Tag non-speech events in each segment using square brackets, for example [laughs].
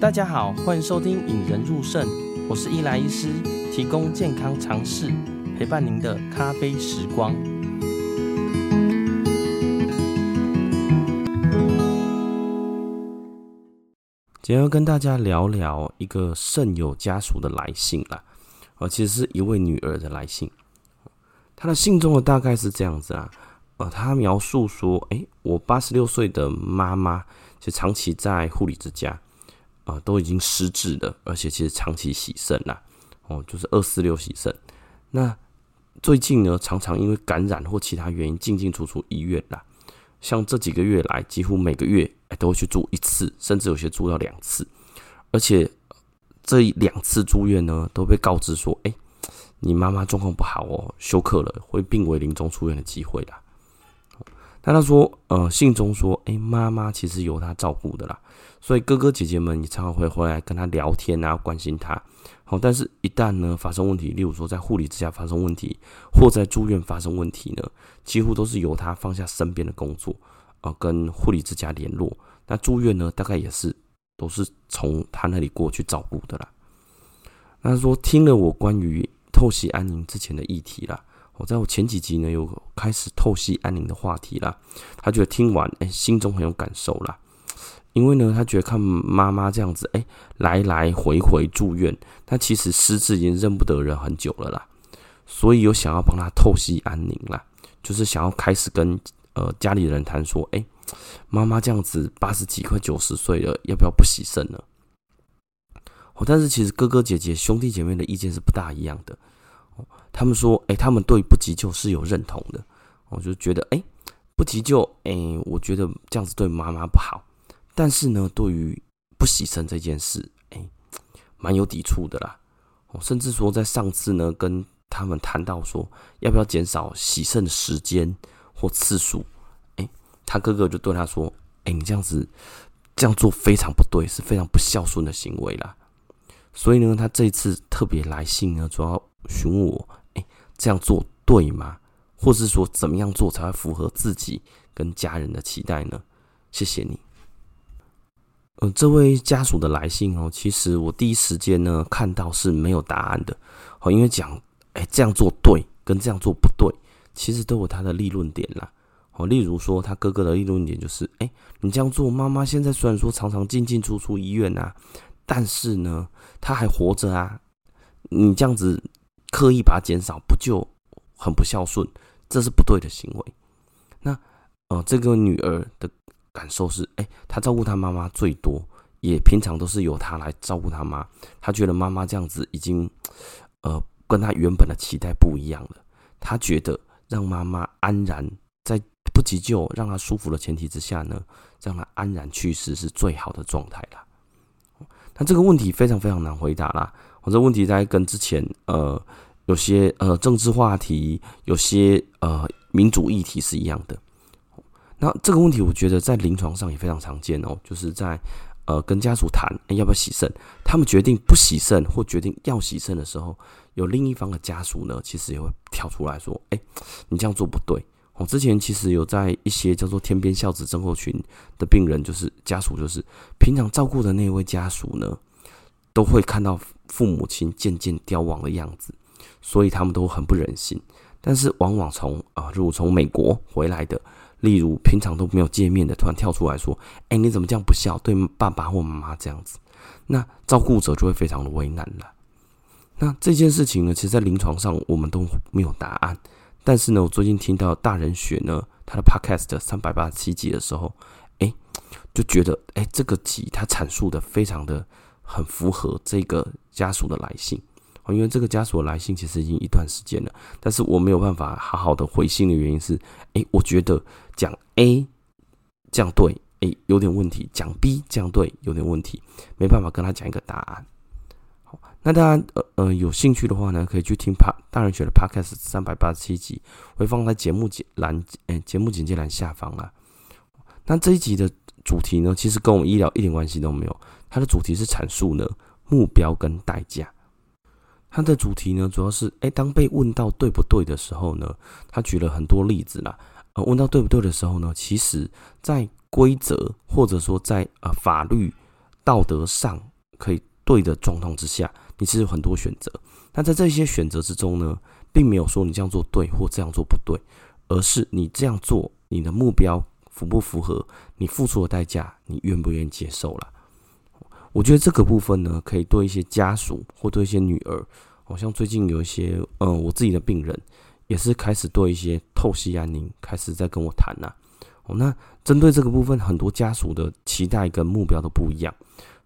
大家好，欢迎收听《引人入肾》，我是伊莱医师，提供健康常识，陪伴您的咖啡时光。今天要跟大家聊聊一个肾友家属的来信啦，呃，其实是一位女儿的来信。他的信中的大概是这样子啊，呃，他描述说，诶，我八十六岁的妈妈，就长期在护理之家，啊、都已经失智了，而且其实长期洗肾啦，哦，就是二四六洗肾。那最近呢，常常因为感染或其他原因进进出出医院啦，像这几个月来，几乎每个月诶都会去住一次，甚至有些住到两次，而且这两次住院呢，都被告知说，诶。你妈妈状况不好哦，休克了，会病危临终出院的机会啦。那他说，呃，信中说，哎，妈妈其实由他照顾的啦，所以哥哥姐姐们也常常会回来跟他聊天啊，关心他。好，但是一旦呢发生问题，例如说在护理之家发生问题，或在住院发生问题呢，几乎都是由他放下身边的工作，啊，跟护理之家联络。那住院呢，大概也是都是从他那里过去照顾的啦。那他说听了我关于。透析安宁之前的议题啦，我在我前几集呢有开始透析安宁的话题啦。他觉得听完哎、心中很有感受啦，因为呢，他觉得看妈妈这样子哎、来来回回住院，他其实失智已经认不得人很久了啦，所以有想要帮他透析安宁啦，就是想要开始跟呃家里人谈说，哎、妈妈这样子八十几快九十岁了，要不要不洗肾呢？哦，但是其实哥哥姐姐兄弟姐妹的意见是不大一样的。他们说，哎，他们对不急救是有认同的。我就觉得，哎，不急救，哎，我觉得这样子对妈妈不好。但是呢，对于不洗肾这件事，哎，蛮有抵触的啦。哦，甚至说在上次呢，跟他们谈到说，要不要减少洗肾的时间或次数，哎，他哥哥就对他说，哎，你这样子这样做非常不对，是非常不孝顺的行为啦。所以呢，他这一次特别来信呢，主要询问我，这样做对吗？或是说，怎么样做才会符合自己跟家人的期待呢？谢谢你。呃，这位家属的来信哦，其实我第一时间呢看到是没有答案的，哦，因为讲，哎，这样做对跟这样做不对，其实都有他的立论点啦。哦，例如说他哥哥的立论点就是，哎，你这样做，妈妈现在虽然说常常进进出出医院啊。但是呢，他还活着啊！你这样子刻意把它减少，不就很不孝顺？这是不对的行为。那呃，这个女儿的感受是：哎，她照顾她妈妈最多，也平常都是由她来照顾她妈。她觉得妈妈这样子已经呃，跟她原本的期待不一样了。她觉得让妈妈安然在不急救、让她舒服的前提之下呢，让她安然去世是最好的状态了。那这个问题非常非常难回答啦。我这问题在跟之前呃有些呃政治话题，有些呃民主议题是一样的。那这个问题我觉得在临床上也非常常见哦，就是在呃跟家属谈要不要洗肾，他们决定不洗肾或决定要洗肾的时候，有另一方的家属呢，其实也会跳出来说：“哎，你这样做不对。”我之前其实有在一些叫做“天边孝子症候群”的病人，就是家属，就是平常照顾的那位家属呢，都会看到父母亲渐渐凋亡的样子，所以他们都很不忍心。但是往往从啊，如果从美国回来的，例如平常都没有见面的，突然跳出来说：“哎，你怎么这样不孝，对爸爸或妈妈这样子？”那照顾者就会非常的为难了。那这件事情呢，其实，在临床上我们都没有答案。但是呢，我最近听到大人学呢，他的 podcast 三百八十七集的时候，哎，就觉得哎，这个集他阐述的非常的很符合这个家属的来信，因为这个家属来信其实已经一段时间了，但是我没有办法好好的回信的原因是，哎，我觉得讲 A 这样对，哎，有点问题；讲 B 这样对，有点问题，没办法跟他讲一个答案。那大家呃呃有兴趣的话呢，可以去听帕大人学的 Podcast 三百八十七集，会放在节目简栏诶节目简介栏下方啊。那这一集的主题呢，其实跟我们医疗一点关系都没有。它的主题是阐述呢目标跟代价。它的主题呢，主要是诶当被问到对不对的时候呢，他举了很多例子啦。呃问到对不对的时候呢，其实在规则或者说在呃法律道德上可以对的状况之下，你其实有很多选择。那在这些选择之中呢，并没有说你这样做对或这样做不对，而是你这样做，你的目标符不符合，你付出的代价，你愿不愿意接受了？我觉得这个部分呢，可以对一些家属或对一些女儿，好像最近有一些，嗯，我自己的病人也是开始对一些透析安宁开始在跟我谈呐。哦，那针对这个部分，很多家属的期待跟目标都不一样。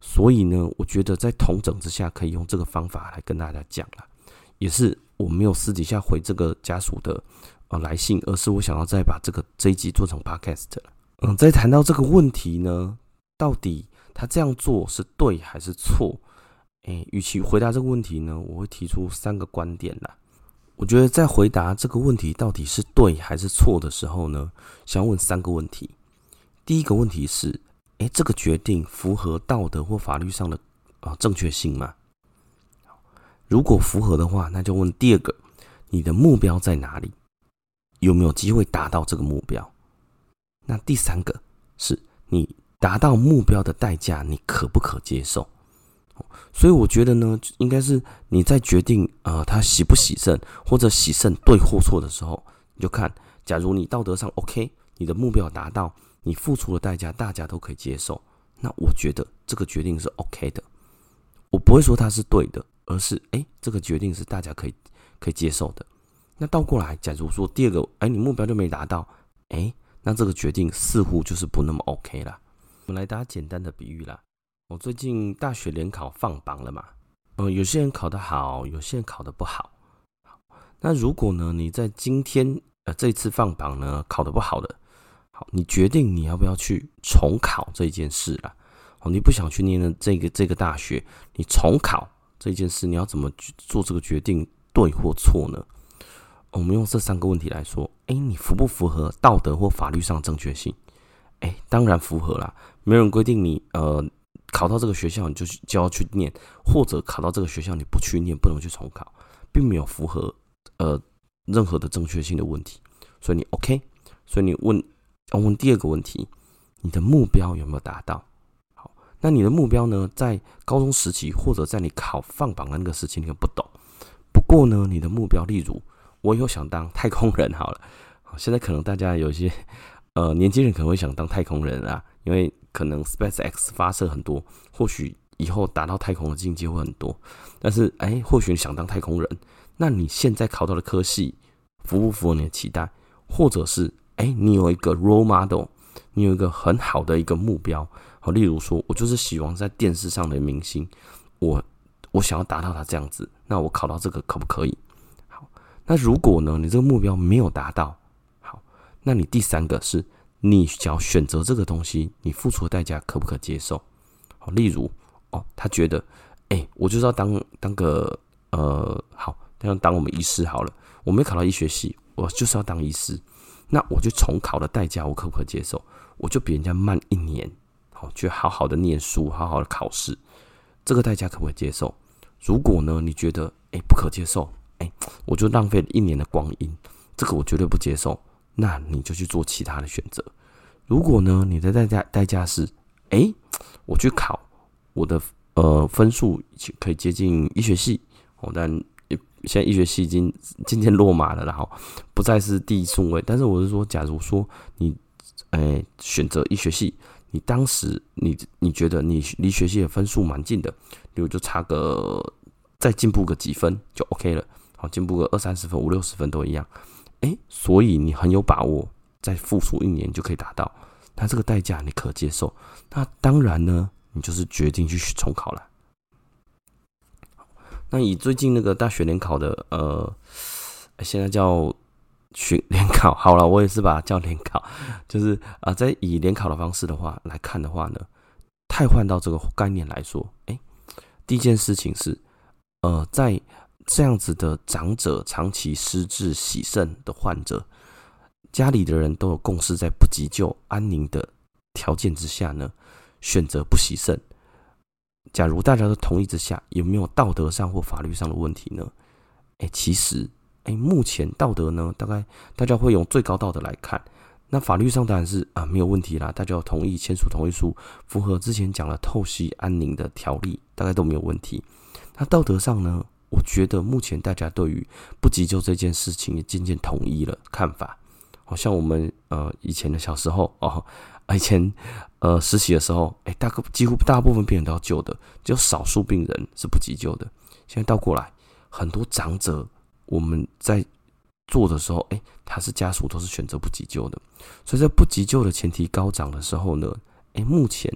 所以呢，我觉得在统整之下，可以用这个方法来跟大家讲了。也是我没有私底下回这个家属的呃来信，而是我想要再把这个这一集做成 podcast。嗯，在谈到这个问题呢，到底他这样做是对还是错？诶，与其回答这个问题呢，我会提出三个观点啦。我觉得在回答这个问题到底是对还是错的时候呢，想问三个问题。第一个问题是。诶，这个决定符合道德或法律上的啊正确性吗？如果符合的话，那就问第二个：你的目标在哪里？有没有机会达到这个目标？那第三个是你达到目标的代价，你可不可接受？所以我觉得呢，应该是你在决定呃他喜不喜胜或者喜胜对或错的时候，你就看，假如你道德上 OK，你的目标达到。你付出的代价，大家都可以接受。那我觉得这个决定是 OK 的。我不会说它是对的，而是哎，这个决定是大家可以可以接受的。那倒过来，假如说第二个，哎，你目标就没达到，哎，那这个决定似乎就是不那么 OK 了。我们来打简单的比喻啦。我最近大学联考放榜了嘛？嗯，有些人考得好，有些人考得不好。好，那如果呢，你在今天呃这次放榜呢考得不好的。好，你决定你要不要去重考这件事了。哦，你不想去念的这个这个大学，你重考这件事，你要怎么做这个决定，对或错呢？我们用这三个问题来说，哎，你符不符合道德或法律上正确性？哎，当然符合啦。没有人规定你呃考到这个学校你就就要去念，或者考到这个学校你不去念不能去重考，并没有符合呃任何的正确性的问题。所以你 OK，所以你问。要问第二个问题，你的目标有没有达到？好，那你的目标呢？在高中时期或者在你考放榜的那个时期，你不懂。不过呢，你的目标，例如我以后想当太空人，好了，现在可能大家有些呃年轻人可能会想当太空人啊，因为可能 SpaceX 发射很多，或许以后达到太空的境界会很多。但是哎，或许你想当太空人，那你现在考到的科系符不符合你的期待？或者是？哎，你有一个 role model，你有一个很好的一个目标，好，例如说，我就是希望在电视上的明星，我我想要达到他这样子，那我考到这个可不可以？好，那如果呢，你这个目标没有达到，那你第三个是，你想要选择这个东西，你付出的代价可不可接受？好，例如哦，他觉得，哎，我就是要当当个呃，好，像当我们医师好了，我没考到医学系，我就是要当医师。那我就重考的代价，我可不可以接受？我就比人家慢一年，好，去好好的念书，好好的考试，这个代价可不可以接受？如果呢，你觉得哎不可接受，哎，我就浪费了一年的光阴，这个我绝对不接受。那你就去做其他的选择。如果呢，你的代价代价是，哎，我去考，我的呃分数可以接近医学系，哦，但。现在医学系已经渐渐落马了，然后不再是第一顺位。但是我是说，假如说你，哎、选择医学系，你当时你你觉得你离学系的分数蛮近的，比如就差个再进步个几分就 OK 了，好，进步个二三十分、五六十分都一样。哎、所以你很有把握，再付出一年就可以达到，那这个代价你可接受？那当然呢，你就是决定去重考了。那以最近那个大学联考的，呃，现在叫学联考，[laughs] 好了，我也是把它叫联考，[laughs] 就是啊、在以联考的方式的话来看的话呢，太换到这个概念来说，哎、第一件事情是，呃，在这样子的长者长期失智洗肾的患者，家里的人都有共识，在不急救安宁的条件之下呢，选择不洗肾。假如大家都同意之下，有没有道德上或法律上的问题呢？哎，其实，哎，目前道德呢，大概大家会用最高道德来看，那法律上当然是啊没有问题啦，大家要同意签署同意书，符合之前讲的透析安宁的条例，大概都没有问题。那道德上呢？我觉得目前大家对于不急救这件事情也渐渐统一了看法。好像我们呃以前的小时候 [laughs] 哦，以前呃实习的时候，哎，大概几乎大部分病人都要救的，只有少数病人是不急救的。现在倒过来，很多长者我们在做的时候，哎，他是家属都是选择不急救的。所以在不急救的前提高涨的时候呢，哎，目前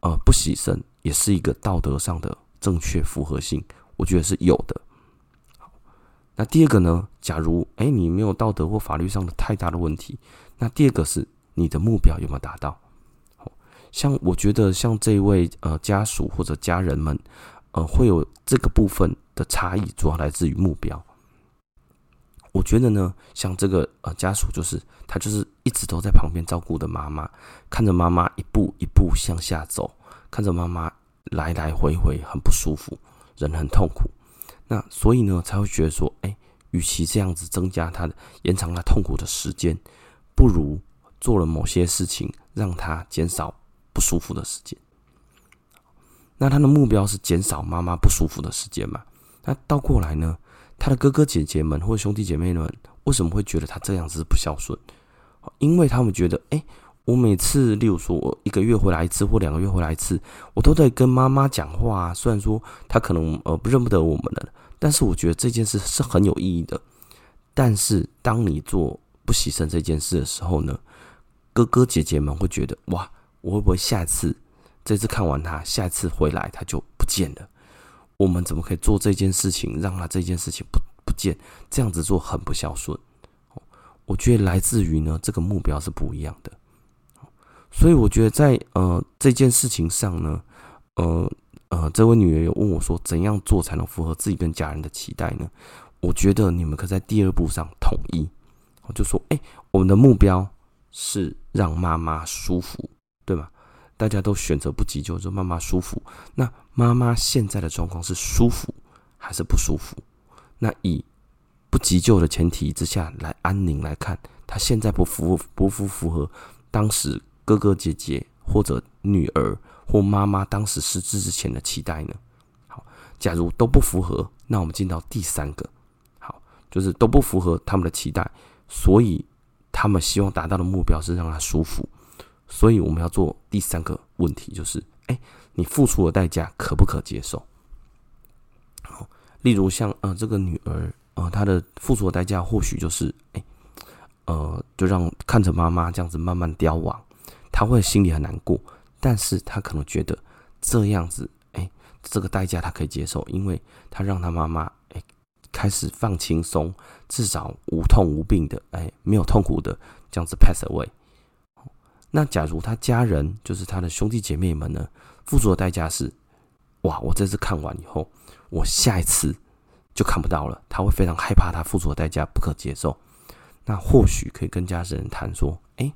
呃不洗肾也是一个道德上的正确符合性。我觉得是有的。那第二个呢？假如哎，你没有道德或法律上的太大的问题，那第二个是你的目标有没有达到？像我觉得像这位呃家属或者家人们，呃，会有这个部分的差异，主要来自于目标。我觉得呢，像这个呃家属，就是他就是一直都在旁边照顾的妈妈，看着妈妈一步一步向下走，看着妈妈来来回回很不舒服。人很痛苦，那所以呢，才会觉得说，哎、与其这样子增加他的延长他痛苦的时间，不如做了某些事情，让他减少不舒服的时间。那他的目标是减少妈妈不舒服的时间嘛？那倒过来呢，他的哥哥姐姐们或兄弟姐妹们为什么会觉得他这样子不孝顺？因为他们觉得，哎、我每次，例如说，我一个月回来一次或两个月回来一次，我都在跟妈妈讲话啊。虽然说她可能呃不认不得我们了，但是我觉得这件事是很有意义的。但是当你做不牺牲这件事的时候呢，哥哥姐姐们会觉得哇，我会不会下一次这次看完他，下一次回来他就不见了？我们怎么可以做这件事情，让他这件事情不不见？这样子做很不孝顺。我觉得来自于呢，这个目标是不一样的。所以我觉得在呃这件事情上呢，呃呃，这位女儿有问我说，怎样做才能符合自己跟家人的期待呢？我觉得你们可在第二步上统一，我就说，哎，我们的目标是让妈妈舒服，对吗？大家都选择不急救，就妈妈舒服。那妈妈现在的状况是舒服还是不舒服？那以不急救的前提之下来安宁来看，她现在不符不符符合当时。哥哥姐姐或者女儿或妈妈当时失智之前的期待呢？好，假如都不符合，那我们进到第三个，好，就是都不符合他们的期待，所以他们希望达到的目标是让他舒服，所以我们要做第三个问题，就是，哎，你付出的代价可不可接受？好，例如像呃这个女儿，呃她的付出的代价或许就是，哎，呃就让看着妈妈这样子慢慢凋亡。他会心里很难过，但是他可能觉得这样子，哎，这个代价他可以接受，因为他让他妈妈哎开始放轻松，至少无痛无病的，哎，没有痛苦的这样子 pass away。那假如他家人就是他的兄弟姐妹们呢，付出的代价是，哇，我这次看完以后，我下一次就看不到了，他会非常害怕，他付出的代价不可接受。那或许可以跟家人谈说，哎。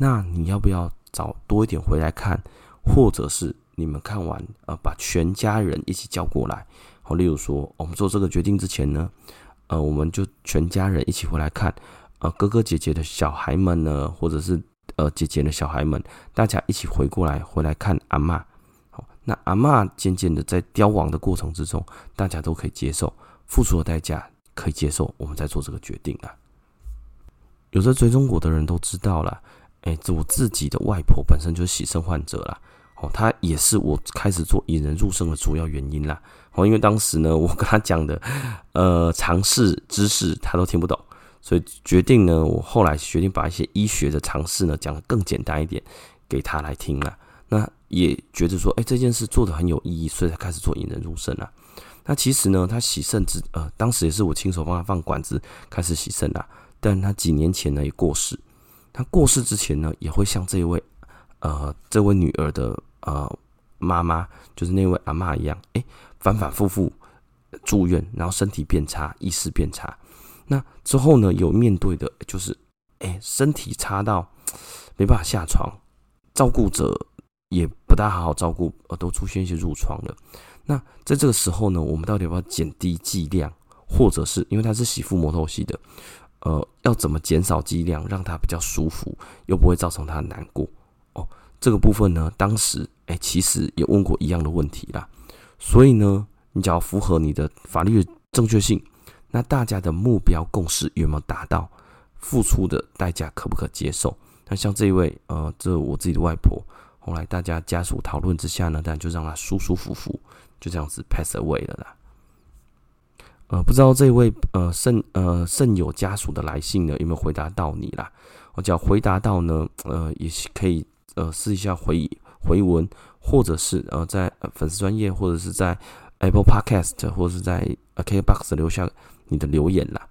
那你要不要找多一点回来看，或者是你们看完呃，把全家人一起叫过来，好，例如说我们做这个决定之前呢，呃，我们就全家人一起回来看，呃，哥哥姐姐的小孩们呢，或者是呃姐姐的小孩们，大家一起回过来回来看阿嬷，好，那阿嬷渐渐的在凋亡的过程之中，大家都可以接受，付出的代价可以接受，我们再做这个决定啊。有在追踪我的人都知道了。哎，我自己的外婆本身就是洗肾患者啦，哦，她也是我开始做引人入胜的主要原因啦。哦，因为当时呢，我跟她讲的，呃，尝试知识她都听不懂，所以决定呢，我后来决定把一些医学的尝试呢讲得更简单一点给她来听啦。那也觉得说，哎，这件事做得很有意义，所以才开始做引人入胜啦。那其实呢，她洗肾之呃，当时也是我亲手帮她放管子开始洗肾啦，但她几年前呢也过世。他过世之前呢，也会像这位，呃，这位女儿的呃妈妈，就是那位阿妈一样，哎，反反复复住院，然后身体变差，意识变差。那之后呢，有面对的就是，哎，身体差到没办法下床，照顾者也不大好好照顾，呃，都出现一些褥疮了。那在这个时候呢，我们到底要不要减低剂量，或者是因为他是洗腹膜透析的？呃，要怎么减少剂量，让他比较舒服，又不会造成他难过哦。这个部分呢，当时哎，其实也问过一样的问题啦。所以呢，你只要符合你的法律的正确性，那大家的目标共识有没有达到？付出的代价可不可接受？那像这一位呃，这我自己的外婆，后来大家家属讨论之下呢，当然就让她舒舒服服就这样子 pass away 了啦。呃，不知道这位呃肾呃肾友家属的来信呢，有没有回答到你啦？我只要回答到呢，呃，也是可以呃试一下回回文，或者是呃在粉丝专业，或者是在 Apple Podcast，或者是在 KKBOX 留下你的留言啦。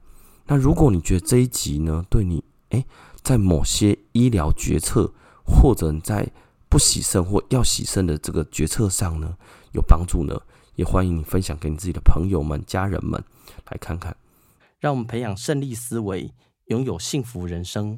那如果你觉得这一集呢，对你诶，在某些医疗决策，或者你在不洗肾或要洗肾的这个决策上呢，有帮助呢？也欢迎你分享给你自己的朋友们、家人们来看看，让我们培养胜利思维，拥有幸福人生。